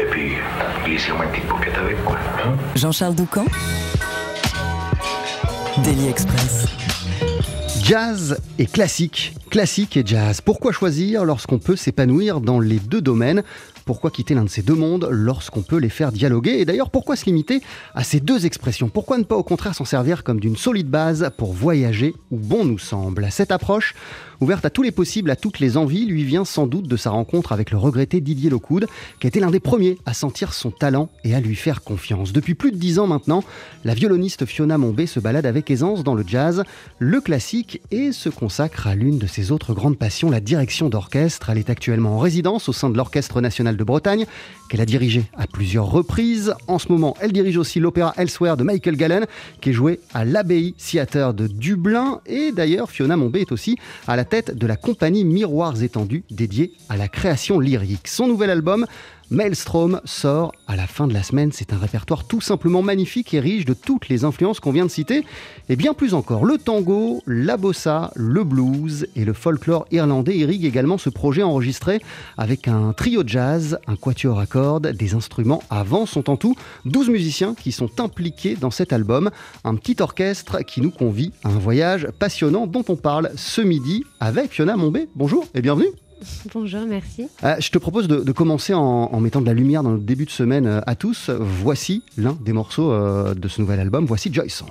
Et puis, glissez-moi une petite avec, quoi. hein. Jean-Charles Doucan Daily Express. Jazz et classique, classique et jazz. Pourquoi choisir lorsqu'on peut s'épanouir dans les deux domaines? Pourquoi quitter l'un de ces deux mondes lorsqu'on peut les faire dialoguer? Et d'ailleurs, pourquoi se limiter à ces deux expressions? Pourquoi ne pas au contraire s'en servir comme d'une solide base pour voyager où bon nous semble? Cette approche, ouverte à tous les possibles, à toutes les envies, lui vient sans doute de sa rencontre avec le regretté Didier Locoud, qui a été l'un des premiers à sentir son talent et à lui faire confiance. Depuis plus de dix ans maintenant, la violoniste Fiona Mombé se balade avec aisance dans le jazz, le classique et se consacre à l'une de ses autres grandes passions, la direction d'orchestre. Elle est actuellement en résidence au sein de l'Orchestre national de Bretagne, qu'elle a dirigé à plusieurs reprises. En ce moment, elle dirige aussi l'opéra Elsewhere de Michael Gallen, qui est joué à l'Abbaye Theatre de Dublin. Et d'ailleurs, Fiona Mombé est aussi à la tête de la compagnie Miroirs étendus, dédiée à la création lyrique. Son nouvel album, Maelstrom sort à la fin de la semaine. C'est un répertoire tout simplement magnifique et riche de toutes les influences qu'on vient de citer. Et bien plus encore, le tango, la bossa, le blues et le folklore irlandais irriguent également ce projet enregistré avec un trio de jazz, un quatuor à cordes, des instruments à vent. Sont en tout 12 musiciens qui sont impliqués dans cet album. Un petit orchestre qui nous convie à un voyage passionnant dont on parle ce midi avec Fiona Mombé. Bonjour et bienvenue. Bonjour, merci. Euh, je te propose de, commencer en, en mettant de la lumière dans notre début de semaine euh, à tous. Voici l'un des morceaux euh, de ce nouvel album. Voici Joy Song.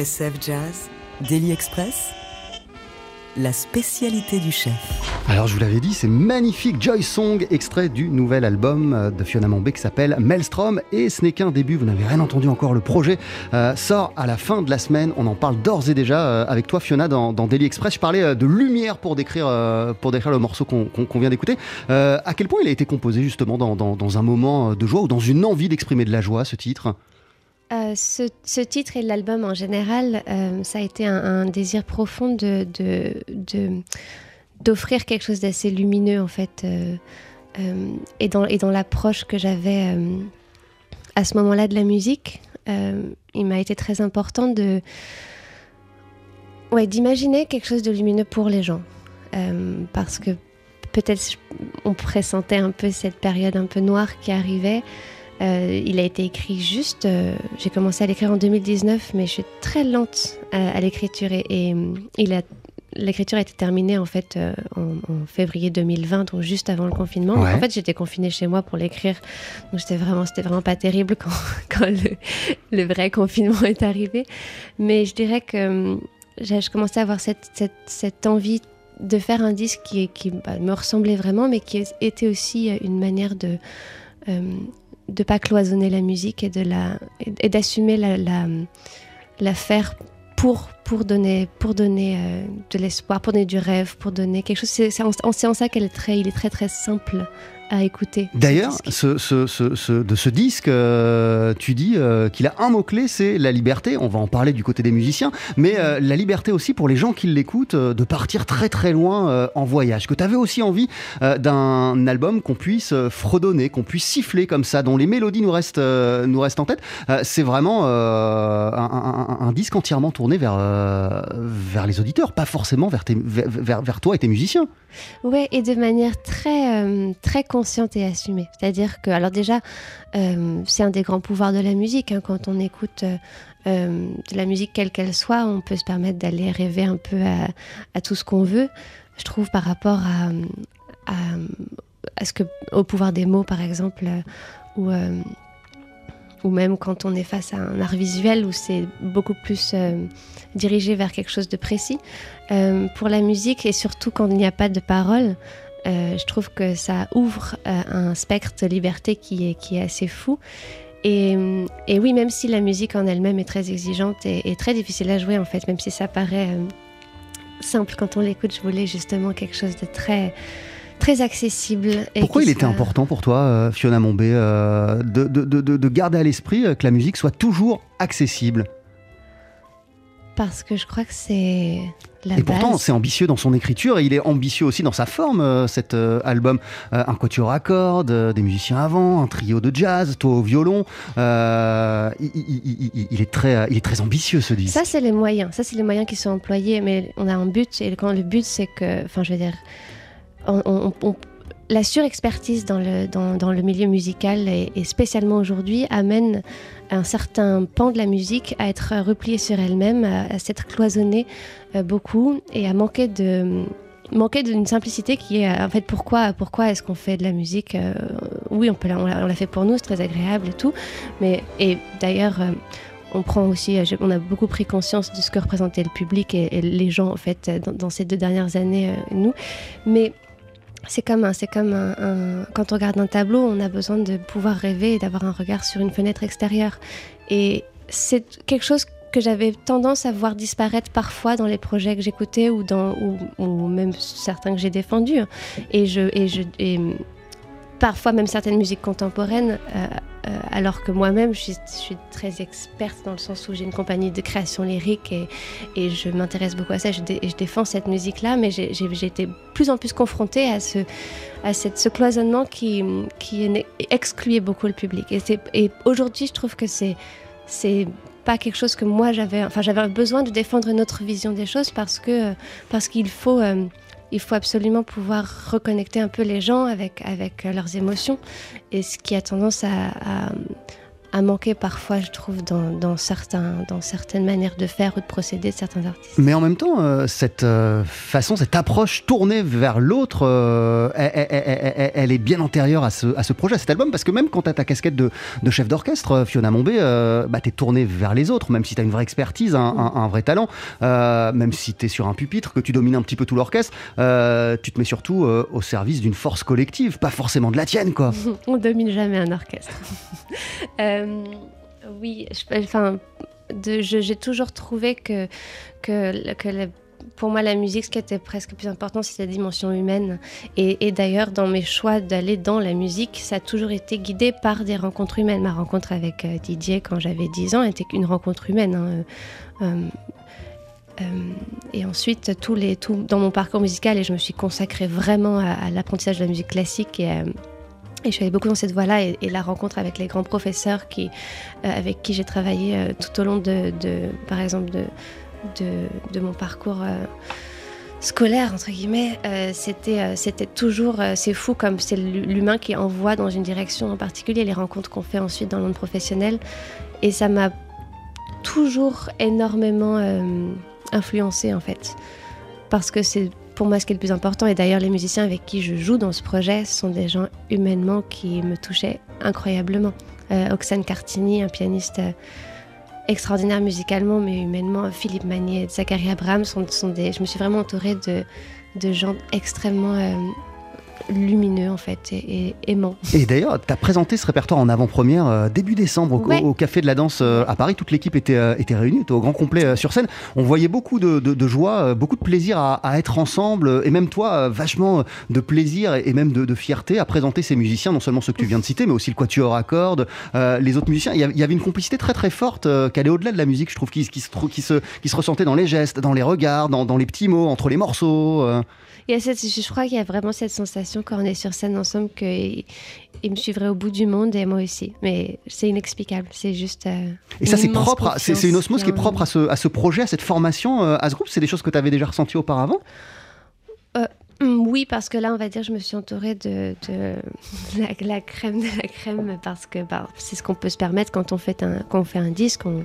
TSF Jazz, Daily Express, la spécialité du chef. Alors je vous l'avais dit, c'est magnifique Joy Song, extrait du nouvel album euh, de Fiona Mombé qui s'appelle Maelstrom. Et ce n'est qu'un début, vous n'avez rien entendu encore. Le projet euh, sort à la fin de la semaine. On en parle d'ores et déjà euh, avec toi Fiona dans, dans, Daily Express. Je parlais de lumière pour décrire, pour décrire le morceau qu'on qu vient d'écouter. à quel point il a été composé justement dans un moment de joie ou dans une envie d'exprimer de la joie, ce titre? Euh, ce, titre et l'album en général, euh, ça a été un, désir profond de, d'offrir quelque chose d'assez lumineux en fait, euh, et dans, et dans l'approche que j'avais à ce moment-là de la musique. Il m'a été très important de, ouais, d'imaginer quelque chose de lumineux pour les gens, parce que peut-être on pressentait un peu cette période un peu noire qui arrivait. Euh, il a été écrit juste. Euh, j'ai commencé à l'écrire en 2019, mais je suis très lente à, à l'écriture et, et il a l'écriture a été terminée en fait euh, en, en, février 2020, donc juste avant le confinement. Ouais. En fait, j'étais confinée chez moi pour l'écrire, donc c'était vraiment, c'était vraiment pas terrible quand, quand le, le, vrai confinement est arrivé. Mais je dirais que je commençais à avoir cette, cette, cette envie de faire un disque qui, qui bah, me ressemblait vraiment, mais qui était aussi une manière de euh, de pas cloisonner la musique et de la et d'assumer la, la, faire pour pour donner pour donner euh, de l'espoir pour donner du rêve pour donner quelque chose. C'est en, en, en ça qu'elle est très il est très très simple à écouter. D'ailleurs, ce, ce, ce, de ce disque, euh, tu dis euh, qu'il a un mot-clé, c'est la liberté. On va en parler du côté des musiciens, mais euh, la liberté aussi pour les gens qui l'écoutent de partir très très loin en voyage. Que tu avais aussi envie d'un album qu'on puisse fredonner, qu'on puisse siffler comme ça, dont les mélodies nous restent, nous restent en tête. c'est vraiment un, un, un, disque entièrement tourné vers, vers les auditeurs, pas forcément vers, tes, vers, vers toi et tes musiciens. Ouais, et de manière très, très consciente et assumée. C'est-à-dire que, alors déjà, euh, c'est un des grands pouvoirs de la musique. Hein, quand on écoute euh, de la musique quelle qu'elle soit, on peut se permettre d'aller rêver un peu à, tout ce qu'on veut. Je trouve par rapport à, ce que, au pouvoir des mots, par exemple, ou euh, ou même quand on est face à un art visuel où c'est beaucoup plus euh, dirigé vers quelque chose de précis. Euh, pour la musique et surtout quand il n'y a pas de parole, euh, je trouve que ça ouvre euh, un spectre de liberté qui est, qui est assez fou. Et, et, oui, même si la musique en elle-même est très exigeante et, et, très difficile à jouer, en fait, même si ça paraît euh, simple quand on l'écoute, je voulais justement quelque chose de très très accessible. Et Pourquoi il soit... était important pour toi, Fiona Mombé, de, de, de, de, garder à l'esprit que la musique soit toujours accessible? Parce que je crois que c'est la et pourtant, c'est ambitieux dans son écriture et il est ambitieux aussi dans sa forme, euh, cet euh, album. Euh, un quatuor à cordes, des musiciens avant, un trio de jazz, toi au violon. Il, il, il, il, est très, il est très ambitieux ce disque. Ça, c'est les moyens. Ça, c'est les moyens qui sont employés. Mais on a un but et quand le but, c'est que, enfin, je veux dire, on, on, on, la surexpertise dans le, dans, dans le milieu musical et, et spécialement aujourd'hui amène un certain pan de la musique à être replié sur elle-même, à, s'être cloisonné euh, beaucoup et à manquer de manquer d'une simplicité qui est en fait pourquoi pourquoi est-ce qu'on fait de la musique euh, oui on peut on l'a fait pour nous c'est très agréable et tout mais et d'ailleurs euh, on prend aussi on a beaucoup pris conscience de ce que représentait le public et, les gens en fait dans, ces deux dernières années nous mais c'est comme un, comme un, quand on regarde un tableau, on a besoin de pouvoir rêver et d'avoir un regard sur une fenêtre extérieure. Et c'est quelque chose que j'avais tendance à voir disparaître parfois dans les projets que j'écoutais ou dans ou, même certains que j'ai défendus. Et je et je et parfois même certaines musiques contemporaines euh, euh, alors que moi-même je, suis, très experte dans le sens où j'ai une compagnie de création lyrique et, je m'intéresse beaucoup à ça. Je, je défends cette musique là mais j'ai été plus en plus confrontée à ce cloisonnement qui, excluait beaucoup le public. Et, aujourd'hui je trouve que c'est pas quelque chose que moi j'avais enfin j'avais besoin de défendre une autre vision des choses parce qu'il faut euh, il faut absolument pouvoir reconnecter un peu les gens avec, avec leurs émotions. Et ce qui a tendance à, à, à manquer parfois, je trouve, dans, dans, certains, dans certaines manières de faire ou de procéder de certains artistes. Mais en même temps, euh, cette euh, façon, cette approche tournée vers l'autre, euh, elle, elle- elle- elle est bien antérieure à ce, à ce projet, à cet album, parce que même quand tu as ta casquette de, de chef d'orchestre, Fiona Mombé, bah, tu es tourné vers les autres, même si tu as une vraie expertise, un, un- un vrai talent, même si tu es sur un pupitre, que tu domines un petit peu tout l'orchestre, tu te mets surtout au service d'une force collective, pas forcément de la tienne, quoi. On domine jamais un orchestre. Euh, oui, enfin, j'ai toujours trouvé que, pour moi, la musique, ce qui était presque plus important, c'était la dimension humaine. Et, d'ailleurs, dans mes choix d'aller dans la musique, ça a toujours été guidé par des rencontres humaines. Ma rencontre avec euh, Didier quand j'avais 10 ans était une rencontre humaine. hein. Euh, et ensuite, dans mon parcours musical, et je me suis consacrée vraiment à, à l'apprentissage de la musique classique et à, et je suis allée beaucoup dans cette voie-là et, la rencontre avec les grands professeurs qui, euh, avec qui j'ai travaillé euh, tout au long de, par exemple, de, mon parcours euh, scolaire, entre guillemets, c'était, c'était toujours, c'est fou comme c'est l'humain qui envoie dans une direction en particulier, les rencontres qu'on fait ensuite dans le monde professionnel. Et ça m'a toujours énormément euh, influencé en fait. Parce que c'est pour moi ce qui est le plus important. Et d'ailleurs, les musiciens avec qui je joue dans ce projet sont des gens humainement qui me touchaient incroyablement. Euh, Oxane Cartini, un pianiste euh, extraordinaire musicalement, mais humainement, Philippe Magnier, Zachary Abraham sont, des. Je me suis vraiment entourée de, de gens extrêmement euh, lumineux en fait et, et aimants. Et d'ailleurs, tu as présenté ce répertoire en avant-première euh, début décembre au, Ouais. au Café de la Danse euh, à Paris. Toute l'équipe était, euh, était réunie, était au grand complet sur scène. On voyait beaucoup de, de- de joie, beaucoup de plaisir à, à être ensemble. Et même toi, vachement de plaisir et, et même de, de fierté à présenter ces musiciens, non seulement ceux que tu viens de citer, mais aussi le Quatuor à cordes, les autres musiciens. Il y, avait une complicité très très forte qui allait au-delà de la musique, je trouve, qui, qui se, trou- qui, se, qui se ressentait dans les gestes, dans les regards, dans, dans les petits mots, entre les morceaux. Euh. Il y a cette, je crois qu'il y a vraiment cette sensation quand on est sur scène ensemble qu'ils ils me suivraient au bout du monde et moi aussi. Mais c'est inexplicable, c'est juste. euh, Et ça, c'est propre, c'est une osmose qui est propre à ce, à ce projet, à cette formation, euh, à ce groupe. C'est des choses que tu avais déjà ressenties auparavant? Hum, Oui, parce que là, on va dire, je me suis entourée de, de la, la crème de la crème parce que bah, c'est ce qu'on peut se permettre quand on fait un, quand on fait un disque. On,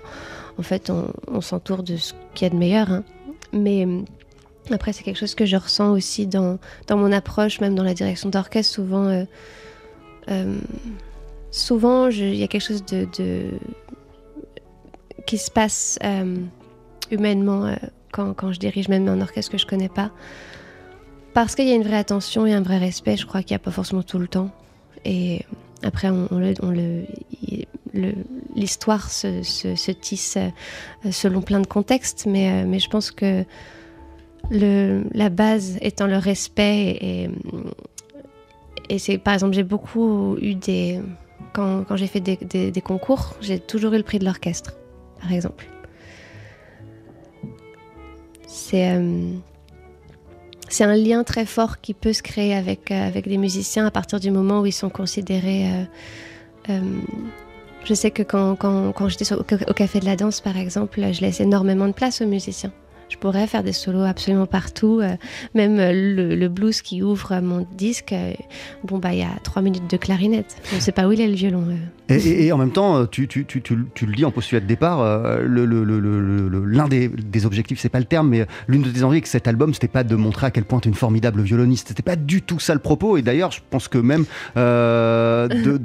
en fait, on, on s'entoure de ce qu'il y a de meilleur. hein. Mais hum, après, c'est quelque chose que je ressens aussi dans, dans mon approche, même dans la direction d'orchestre. Souvent, euh, euh, souvent, il y a quelque chose de, qui se passe euh, humainement quand, quand je dirige même un orchestre que je connais pas. Parce qu'il y a une vraie attention et un vrai respect, je crois qu'il n'y a pas forcément tout le temps. Et après, on, le, l'histoire se, se- se tisse selon plein de contextes, mais, mais je pense que la base étant le respect et, c'est par exemple j'ai beaucoup eu des quand, quand j'ai fait des, concours j'ai toujours eu le prix de l'orchestre par exemple c'est euh, c'est un lien très fort qui peut se créer avec, euh, avec des musiciens à partir du moment où ils sont considérés. euh, euh, je sais que quand, quand, j'étais au, au Café de la Danse, par exemple, je laisse énormément de place aux musiciens je pourrais faire des solos absolument partout. Euh, même euh, le, blues qui ouvre mon disque, euh, bon, bah, il y a trois minutes de clarinette. On ne sait pas où il est le violon. Et, en même temps, tu, le dis en postulat de départ, l'un des, des, objectifs, c'est pas le terme, mais l'une de tes envies avec cet album, c'était pas de montrer à quel point tu es une formidable violoniste. C'était pas du tout ça le propos. Et d'ailleurs, je pense que même de,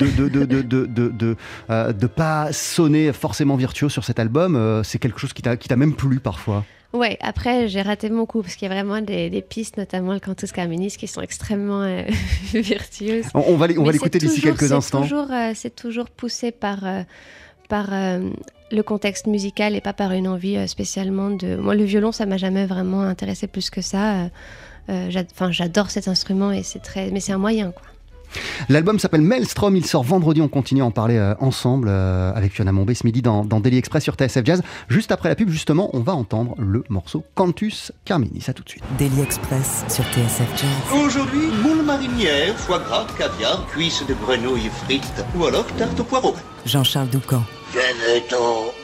de, pas sonner forcément virtuose sur cet album, c'est quelque chose qui t'a même plu parfois. Ouais, après, j'ai raté mon coup parce qu'il y a vraiment des, des pistes, notamment le Cantus Carminis, qui sont extrêmement euh, virtueuses. On, on va l'écouter d'ici quelques instants. Euh, c'est toujours poussé par, euh, par euh, le contexte musical et pas par une envie euh, spécialement de. Moi, le violon, ça m'a jamais vraiment intéressé plus que ça. Enfin, j'adore cet instrument et c'est très, mais c'est un moyen, quoi. L'album s'appelle Maelstrom, il sort vendredi, on continue à en parler euh, ensemble euh, avec Fiona Mombé ce midi dans, dans Daily Express sur TSF Jazz. Juste après la pub, justement, on va entendre le morceau Cantus Carminis. À tout de suite. Daily Express sur TSF Jazz. Aujourd'hui, moule marinière, foie gras, caviar, cuisses de grenouille frites ou alors tarte au poireau. Jean-Charles Doucan. Venez-t'en.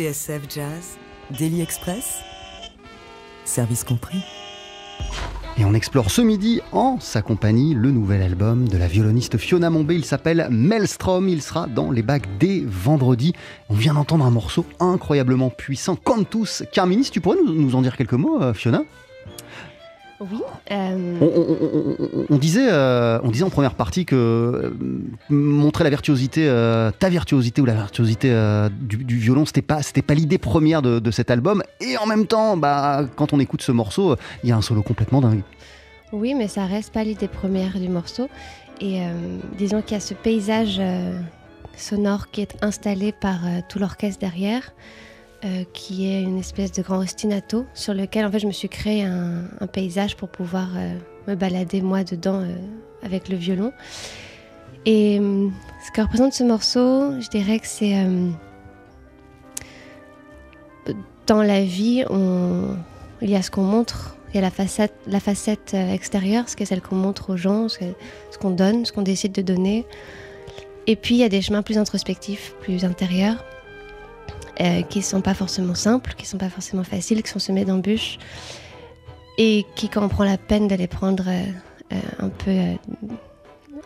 TSF Jazz, Daily Express, service compris. Et on explore ce midi en sa compagnie le nouvel album de la violoniste Fiona Mombé. Il s'appelle Maelstrom. Il sera dans les bacs dès vendredi. On vient d'entendre un morceau incroyablement puissant, tous. Carminis, tu pourrais nous, nous en dire quelques mots, euh, Fiona? Oui. euh, on, on- on- on disait, euh, on disait en première partie que euh, montrer la virtuosité, euh, ta virtuosité ou la virtuosité euh, du, du violon, c'était pas, c'était pas l'idée première de, de cet album. Et en même temps, bah, quand on écoute ce morceau, il y a un solo complètement dingue. Oui, mais ça reste pas l'idée première du morceau. Et disons qu'il y a ce paysage sonore qui est installé par tout l'orchestre derrière, euh, qui est une espèce de grand ostinato sur lequel en fait je me suis créé un, paysage pour pouvoir euh, me balader moi dedans euh, avec le violon. Et ce que représente ce morceau, je dirais que c'est dans la vie, il y a ce qu'on montre, il y a la facette, extérieure, ce qui est celle qu'on montre aux gens, ce qu'on donne, ce qu'on décide de donner. Et puis il y a des chemins plus introspectifs, plus intérieurs, euh, qui sont pas forcément simples, qui sont pas forcément faciles, qui sont semés d'embûches, et qui, quand on prend la peine de les prendre euh, euh, un peu euh,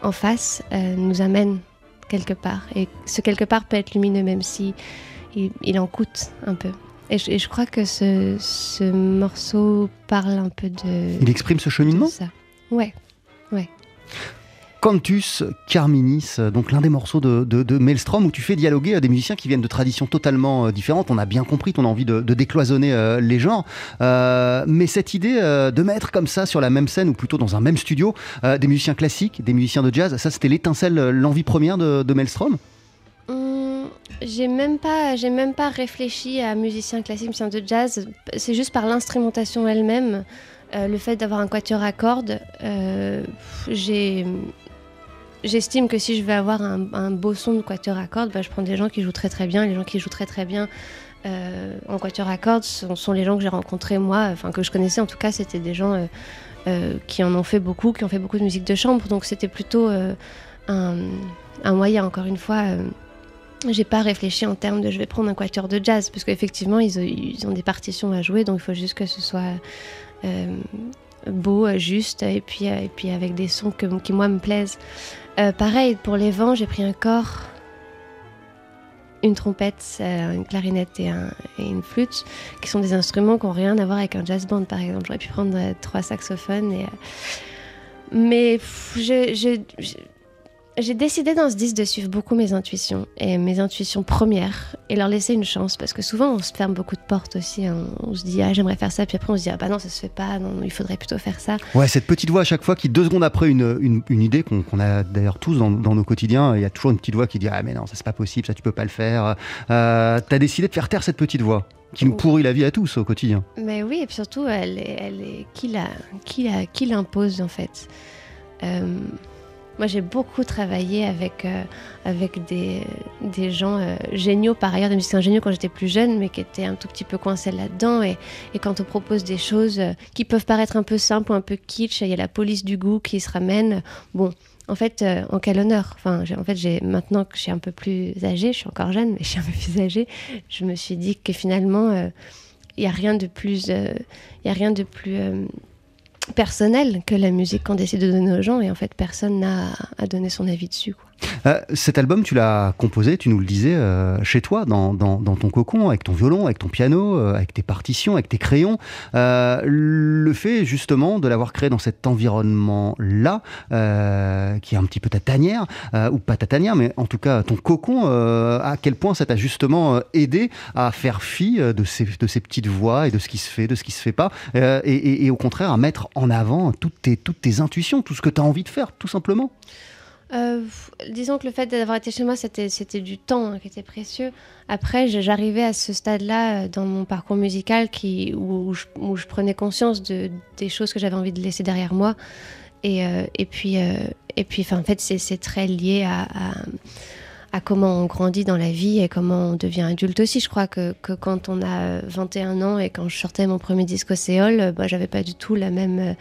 en face, nous amènent quelque part. Et ce quelque part peut être lumineux, même si il, il en coûte un peu. Et je, et je crois que ce, ce morceau parle un peu de, Il exprime ce cheminement? ça. Ouais. Cantus Carminis, euh, donc l'un des morceaux de, de, Maelstrom où tu fais dialoguer euh, des musiciens qui viennent de traditions totalement euh, différentes. On a bien compris ton envie de, décloisonner les genres. Mais cette idée de mettre comme ça sur la même scène ou plutôt dans un même studio des musiciens classiques, des musiciens de jazz, ça c'était l'étincelle, l'envie première de, Maelstrom? Hum, j'ai même pas, j'ai même pas réfléchi à musicien classique, musicien de jazz. C'est juste par l'instrumentation elle-même, le fait d'avoir un quatuor à cordes. j'ai, j'estime que si je veux avoir un, beau son de quatuor à cordes, bah, je prends des gens qui jouent très très bien. Les gens qui jouent très très bien euh, en quatuor à cordes sont, sont les gens que j'ai rencontrés moi, enfin que je connaissais en tout cas, c'était des gens euh, euh, qui en ont fait beaucoup, qui ont fait beaucoup de musique de chambre. Donc c'était plutôt un, moyen, encore une fois. j'ai pas réfléchi en termes de je vais prendre un quatuor de jazz, parce qu'effectivement, ils, ont- des partitions à jouer, donc il faut juste que ce soit beau, juste, et puis, et puis avec des sons qui, moi, me plaisent. Euh, pareil, pour les vents, j'ai pris un corps, une trompette, euh, une clarinette et, un- et une flûte, qui sont des instruments qui n'ont rien à voir avec un jazz band, par exemple. J'aurais pu prendre euh, trois saxophones. Mais je- j'ai décidé dans ce disque de suivre beaucoup mes intuitions et mes intuitions premières et leur laisser une chance parce que souvent on se ferme beaucoup de portes aussi. hein. On se dit ah j'aimerais faire ça puis après on se dit ah bah non ça se fait pas, non il faudrait plutôt faire ça. Ouais, cette petite voix à chaque fois qui, deux secondes après une, une, une idée qu'on a d'ailleurs tous dans, dans nos quotidiens, il y a toujours une petite voix qui dit Ah, mais non, ça c'est pas possible, ça tu peux pas le faire. Euh, T'as décidé de faire taire cette petite voix qui nous pourrit la vie à tous au quotidien. Mais oui et puis surtout elle est, elle est qui la qui la qui l'impose en fait. Euh, moi j'ai beaucoup travaillé avec euh, avec des, des gens euh, géniaux par ailleurs, des musiciens géniaux quand j'étais plus jeune, mais qui étaient un tout petit peu coincés là-dedans. Et, quand on propose des choses euh, qui peuvent paraître un peu simples ou un peu kitsch, il y a la police du goût qui se ramène. Bon, en fait, en quel honneur? Enfin, en fait, maintenant que je suis un peu plus âgée, je suis encore jeune, mais je suis un peu plus âgée, je me suis dit que finalement, il n'y a rien de plus, il y a rien de plus personnel que la musique qu'on décide de donner aux gens. Et en fait, personne n'a à donner son avis dessus. quoi. Euh, cet album, tu l'as composé, tu nous le disais, euh, chez toi, dans, dans- dans ton cocon, avec ton violon, avec ton piano, euh, avec tes partitions, avec tes crayons. Euh, le fait justement de l'avoir créé dans cet environnement-là, euh, qui est un petit peu ta tanière, ou pas ta tanière, mais en tout cas ton cocon, à quel point ça t'a justement aidé à faire fi de ces, de ces petites voix et de ce qui se fait, de ce qui se fait pas, et, et- et au contraire à mettre en avant toutes tes, toutes tes intuitions, tout ce que tu as envie de faire, tout simplement? Euh, disons que le fait d'avoir été chez moi, c'était, du temps hein, qui était précieux. Après, j'arrivais à ce stade-là euh, dans mon parcours musical où, je, prenais conscience de, des choses que j'avais envie de laisser derrière moi. Et, euh, puis, en fait, c'est, très lié à, comment on grandit dans la vie et comment on devient adulte aussi. Je crois que, quand on a euh, 21 ans et quand je sortais mon premier disque au Céol, euh, bah, j'avais pas du tout la même...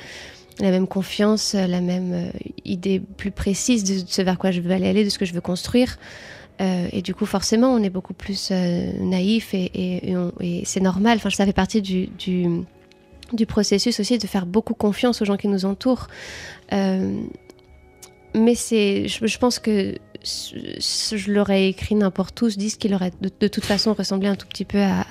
la même confiance, euh, la même euh, idée plus précise de ce vers quoi je veux aller, de ce que je veux construire. Euh, et du coup, forcément, on est beaucoup plus euh, naïf et, c'est normal. Ça fait partie du, processus aussi de faire beaucoup confiance aux gens qui nous entourent. Mais c'est, je, pense que je l'aurais écrit n'importe où, ce disque, il aurait de, toute façon ressemblé un tout petit peu à,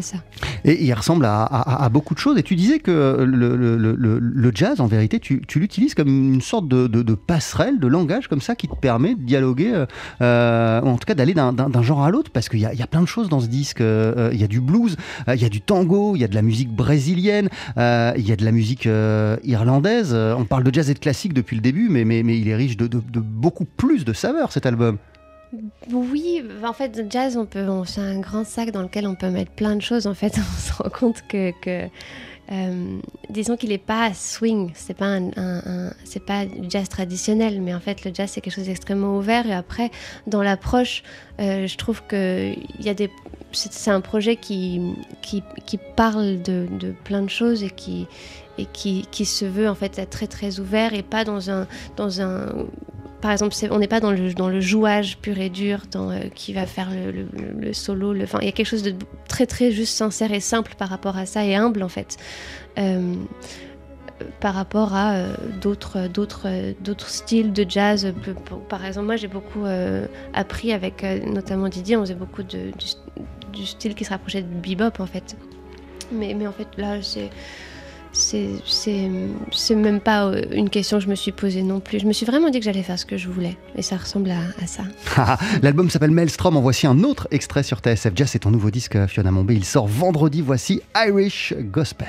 ça. Et il ressemble à, beaucoup de choses. Et tu disais que le, jazz, en vérité, tu, l'utilises comme une sorte de, passerelle, de langage comme ça, qui te permet de dialoguer, euh, euh, en tout cas d'aller d'un- genre à l'autre, parce qu'il y, a- plein de choses dans ce disque. Euh, Il y a du blues, euh, il y a du tango, il y a de la musique brésilienne, euh, il y a de la musique euh, irlandaise. Euh, On parle de jazz et de classique depuis le début, mais, il est riche de- de beaucoup plus de saveurs, cet album. Oui, en fait, le jazz, on peut, on- c'est un grand sac dans lequel on peut mettre plein de choses. En fait, on se rend compte que, euh, disons qu'il n'est pas swing, c'est pas un, c'est pas du jazz traditionnel, mais en fait, le jazz c'est quelque chose d'extrêmement ouvert. Et après, dans l'approche, euh, je trouve que il y a des, c'est, un projet qui, qui, qui parle de, de plein de choses et qui et qui, qui se veut en fait être très très ouvert et pas dans un dans un par exemple, on n'est pas dans le, dans le jouage pur et dur, dans, euh, qui va faire le, le- solo. il y a quelque chose de très, très juste sincère et simple par rapport à ça, et humble en fait, euh, par rapport à euh, d'autres, styles de jazz. Par exemple, moi, j'ai beaucoup appris avec notamment Didier, on faisait beaucoup de, du, du style qui se rapprochait de bebop en fait. Mais, mais en fait, là, c'est c'est même pas euh, une question que je me suis posée non plus. Je me suis vraiment dit que j'allais faire ce que je voulais. Et ça ressemble à, ça. L'album s'appelle Maelstrom. En voici un autre extrait sur TSF Jazz. C'est ton nouveau disque, Fiona Mombé. Il sort vendredi. Voici Irish Gospel.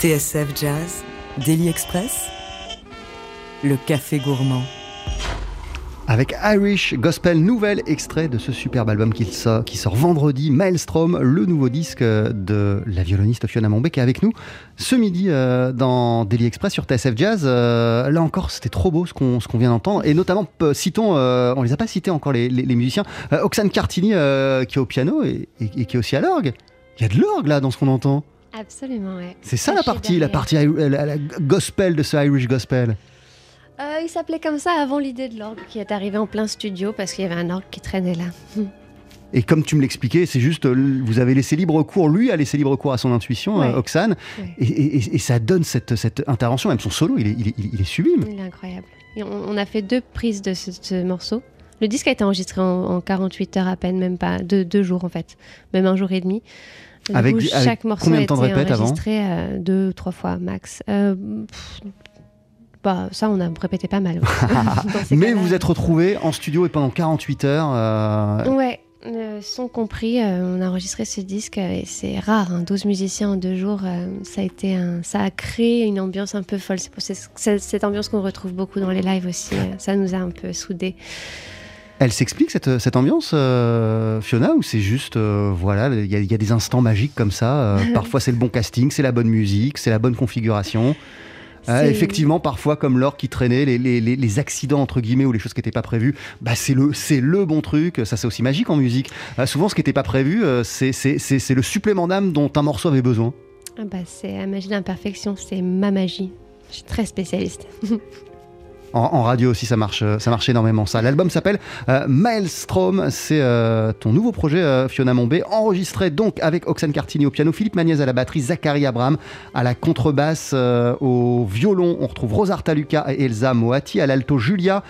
TSF Jazz, Daily Express, le café gourmand. Avec Irish Gospel, nouvel extrait de ce superbe album qui sort, qui sort vendredi, Maelstrom, le nouveau disque de la violoniste Fiona Mombé qui est avec nous ce midi euh, dans Daily Express sur TSF Jazz. Euh, là encore, c'était trop beau ce qu'on vient d'entendre. Et notamment, citons, euh, on les a pas cités encore les, musiciens, Oxane Cartini qui est au piano et- et qui est aussi à l'orgue. Il y a de l'orgue là dans ce qu'on entend. Absolument, ouais. C'est ça la partie, la partie I- la, la gospel de ce Irish Gospel? Euh, il s'appelait comme ça avant l'idée de l'orgue qui est arrivée en plein studio parce qu'il y avait un orgue qui traînait là. Et comme tu me l'expliquais, c'est juste, euh, vous avez laissé libre cours, lui a laissé libre cours à son intuition, Ouais. euh, Oxane, Ouais. et, et- et- et ça donne cette, cette intervention, même son solo, il est, il est- il est sublime. Il est incroyable. Et on, on a fait deux prises de ce, ce morceau. Le disque a été enregistré en, en 48 heures à peine, même pas deux, deux jours en fait, même un jour et demi. Du Avec- coup, avec chaque morceau combien a de temps de répète avant enregistré euh, deux, trois fois max. Euh, pff, bah, ça, on a répété pas mal. Mais vous êtes retrouvés en studio et pendant 48 heures. euh, Ouais, le son compris, euh, on a enregistré ce disque euh, et c'est rare, hein, 12 musiciens en deux jours, euh, ça a été un, ça a créé une ambiance un peu folle. C'est cette ambiance qu'on retrouve beaucoup dans les lives aussi. euh, ça nous a un peu soudés. Elle s'explique cette, cette ambiance, euh, Fiona, ou c'est juste, euh, voilà, il y, a- il y a des instants magiques comme ça. euh, parfois c'est le bon casting, c'est la bonne musique, c'est la bonne configuration. Euh, effectivement, parfois, comme l'or qui traînait, les, les- les- accidents entre guillemets ou les choses qui n'étaient pas prévues, bah c'est le, c'est le bon truc. Ça, c'est aussi magique en musique. Euh, souvent, ce qui n'était pas prévu, euh, c'est, c'est- le supplément d'âme dont un morceau avait besoin. Ah bah, c'est la magie de l'imperfection, c'est ma magie. Je suis très spécialiste. En, en radio aussi, ça marche, euh, ça marche énormément. Ça. L'album s'appelle euh, Maelstrom. C'est euh, ton nouveau projet, euh, Fiona Mombé, enregistré donc avec Oxane Cartini au piano, Philippe Magnez à la batterie, Zachary Abraham à la contrebasse, au violon. On retrouve Rosarta Lucas et Elsa Moati à l'alto, Julia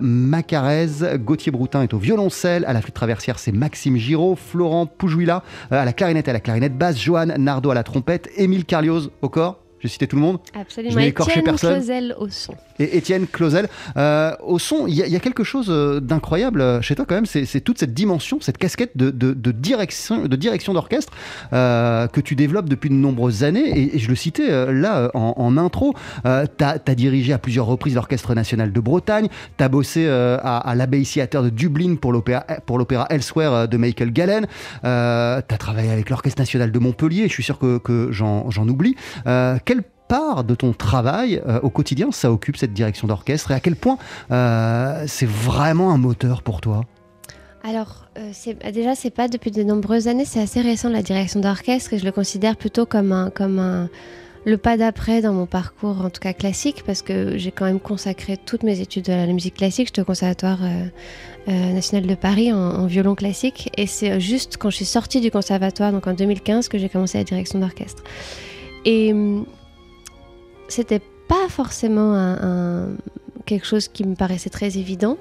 Macarez, Gauthier Broutin est au violoncelle, à la flûte traversière, c'est Maxime Giraud, Florent Poujouila à la clarinette et à la clarinette basse, Johan Nardo à la trompette, Émile Carlioz au corps. J'ai cité tout le monde. Absolument. Je n'ai écorché personne. Clausel au son. Et Étienne Clausel, euh, au son, il y, a- quelque chose euh, d'incroyable euh, chez toi quand même, c'est toute cette dimension, cette casquette de, direction d'orchestre que tu développes depuis de nombreuses années. Et, je le citais là en, intro, tu as, dirigé à plusieurs reprises l'Orchestre national de Bretagne, tu as bossé à, à l'Abbey Theatre de Dublin pour l'opéra Elsewhere de Michael Gallen, tu as travaillé avec l'Orchestre national de Montpellier, je suis sûr que, que j'en oublie. Quelle part de ton travail euh, au quotidien ça occupe cette direction d'orchestre et à quel point euh, c'est vraiment un moteur pour toi? Alors, euh, bah, déjà, c'est pas depuis de nombreuses années, c'est assez récent la direction d'orchestre et je le considère plutôt comme un, comme un, le pas d'après dans mon parcours, en tout cas classique, parce que j'ai quand même consacré toutes mes études à la musique classique. J'étais au Conservatoire euh, national de Paris en, en violon classique et c'est juste quand je suis sortie du conservatoire, donc en 2015, que j'ai commencé la direction d'orchestre. Et hum, c'était pas forcément un- un- quelque chose qui me paraissait très évident.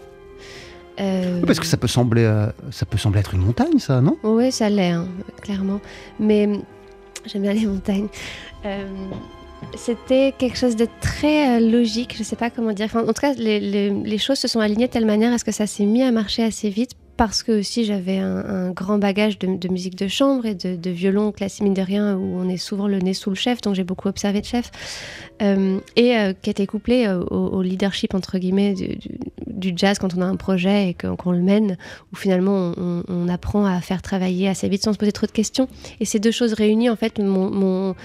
Euh, Parce que ça peut sembler, euh, ça peut sembler être une montagne, ça, non? Oui, ça l'est, hein, clairement. Mais hum, j'aime bien les montagnes. Euh, c'était quelque chose de très logique, je sais pas comment dire. Enfin, en tout cas, les, les- les choses se sont alignées de telle manière à ce que ça s'est mis à marcher assez vite parce que aussi j'avais un, un grand bagage de, musique de chambre et de, violon classique mine de rien où on est souvent le nez sous le chef, donc j'ai beaucoup observé de chef. Euh, et euh, qui était couplé euh, au, leadership entre guillemets du- du jazz quand on a un projet et qu'on le mène où finalement on, apprend à faire travailler assez vite sans se poser trop de questions. Et ces deux choses réunies, en fait, m'ont-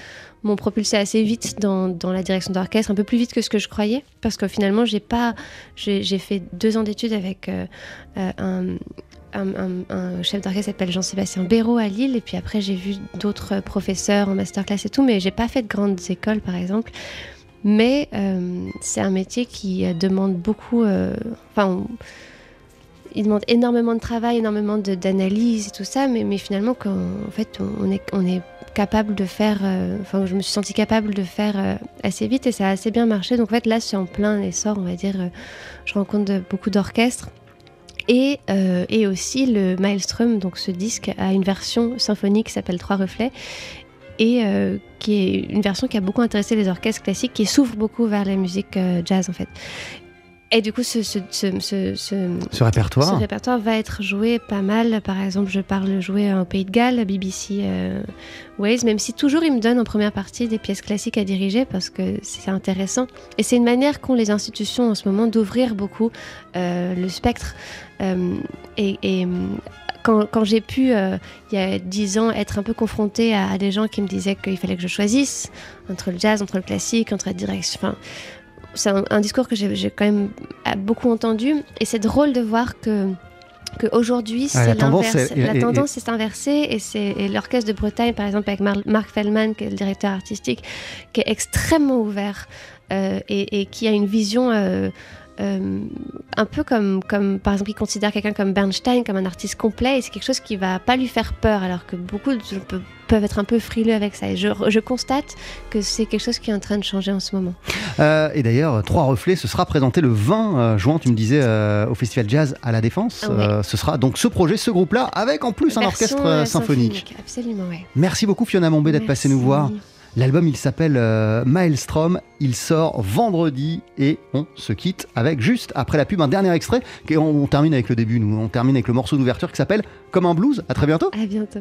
propulsé assez vite dans, dans la direction d'orchestre, un peu plus vite que ce que je croyais, parce que finalement, j'ai pas, j'ai fait deux ans d'études avec euh, euh, un, chef d'orchestre s'appelle Jean-Sébastien Béraud à Lille, et puis après j'ai vu d'autres professeurs en masterclass et tout, mais j'ai pas fait de grandes écoles, par exemple. Mais euh, c'est un métier qui euh, demande beaucoup, euh, enfin, il demande énormément de travail, énormément d'analyse et tout ça, mais, finalement, en fait, on, est, capable de faire, enfin, je me suis sentie capable de faire assez vite et ça a assez bien marché. Donc, en fait, là, c'est en plein essor, on va dire. je rencontre beaucoup d'orchestres. Et, et aussi, le Maelstrom, donc ce disque, a une version symphonique qui s'appelle Trois Reflets et euh, qui est une version qui a beaucoup intéressé les orchestres classiques, qui s'ouvre beaucoup vers la musique euh, jazz, en fait. Et du coup, ce, ce, ce, ce, répertoire. ce répertoire va être joué pas mal. Par exemple, je parle jouer au Pays de Galles, BBC euh, Ways, même si toujours il me donne en première partie des pièces classiques à diriger parce que c'est intéressant. Et c'est une manière qu'ont les institutions en ce moment d'ouvrir beaucoup euh, le spectre. Euh, et et, quand, quand j'ai pu, euh, il y a dix ans, être un peu confrontée à, à des gens qui me disaient qu'il fallait que je choisisse entre le jazz, entre le classique, entre la direction. Enfin, c'est un, un discours que j'ai quand même euh, beaucoup entendu. Et c'est drôle de voir que qu'aujourd'hui, Ah, la c'est tendance l'inverse. est- est- La est- tendance est inversée et c'est l'orchestre de Bretagne, par exemple, avec Mar- Mark Feldman, qui est le directeur artistique, qui est extrêmement ouvert euh, et, et qui a une vision euh, euh, un peu comme, comme, par exemple, il considère quelqu'un comme Bernstein comme un artiste complet et c'est quelque chose qui va pas lui faire peur alors que beaucoup de gens pe- peuvent être un peu frileux avec ça. Et je, je constate que c'est quelque chose qui est en train de changer en ce moment. Euh, et d'ailleurs, Trois Reflets, ce sera présenté le 20 euh, juin, tu me disais, euh, au Festival Jazz à La Défense. Ah ouais. Ce sera donc ce projet, ce groupe-là, avec en plus un orchestre symphonique. Absolument, ouais. Merci beaucoup Fiona Mombé d'être passée nous voir. L'album il s'appelle euh, Maelstrom, il sort vendredi et on se quitte avec juste après la pub un dernier extrait et on, termine avec le début, nous on termine avec le morceau d'ouverture qui s'appelle Comme un blues. À très bientôt. À bientôt.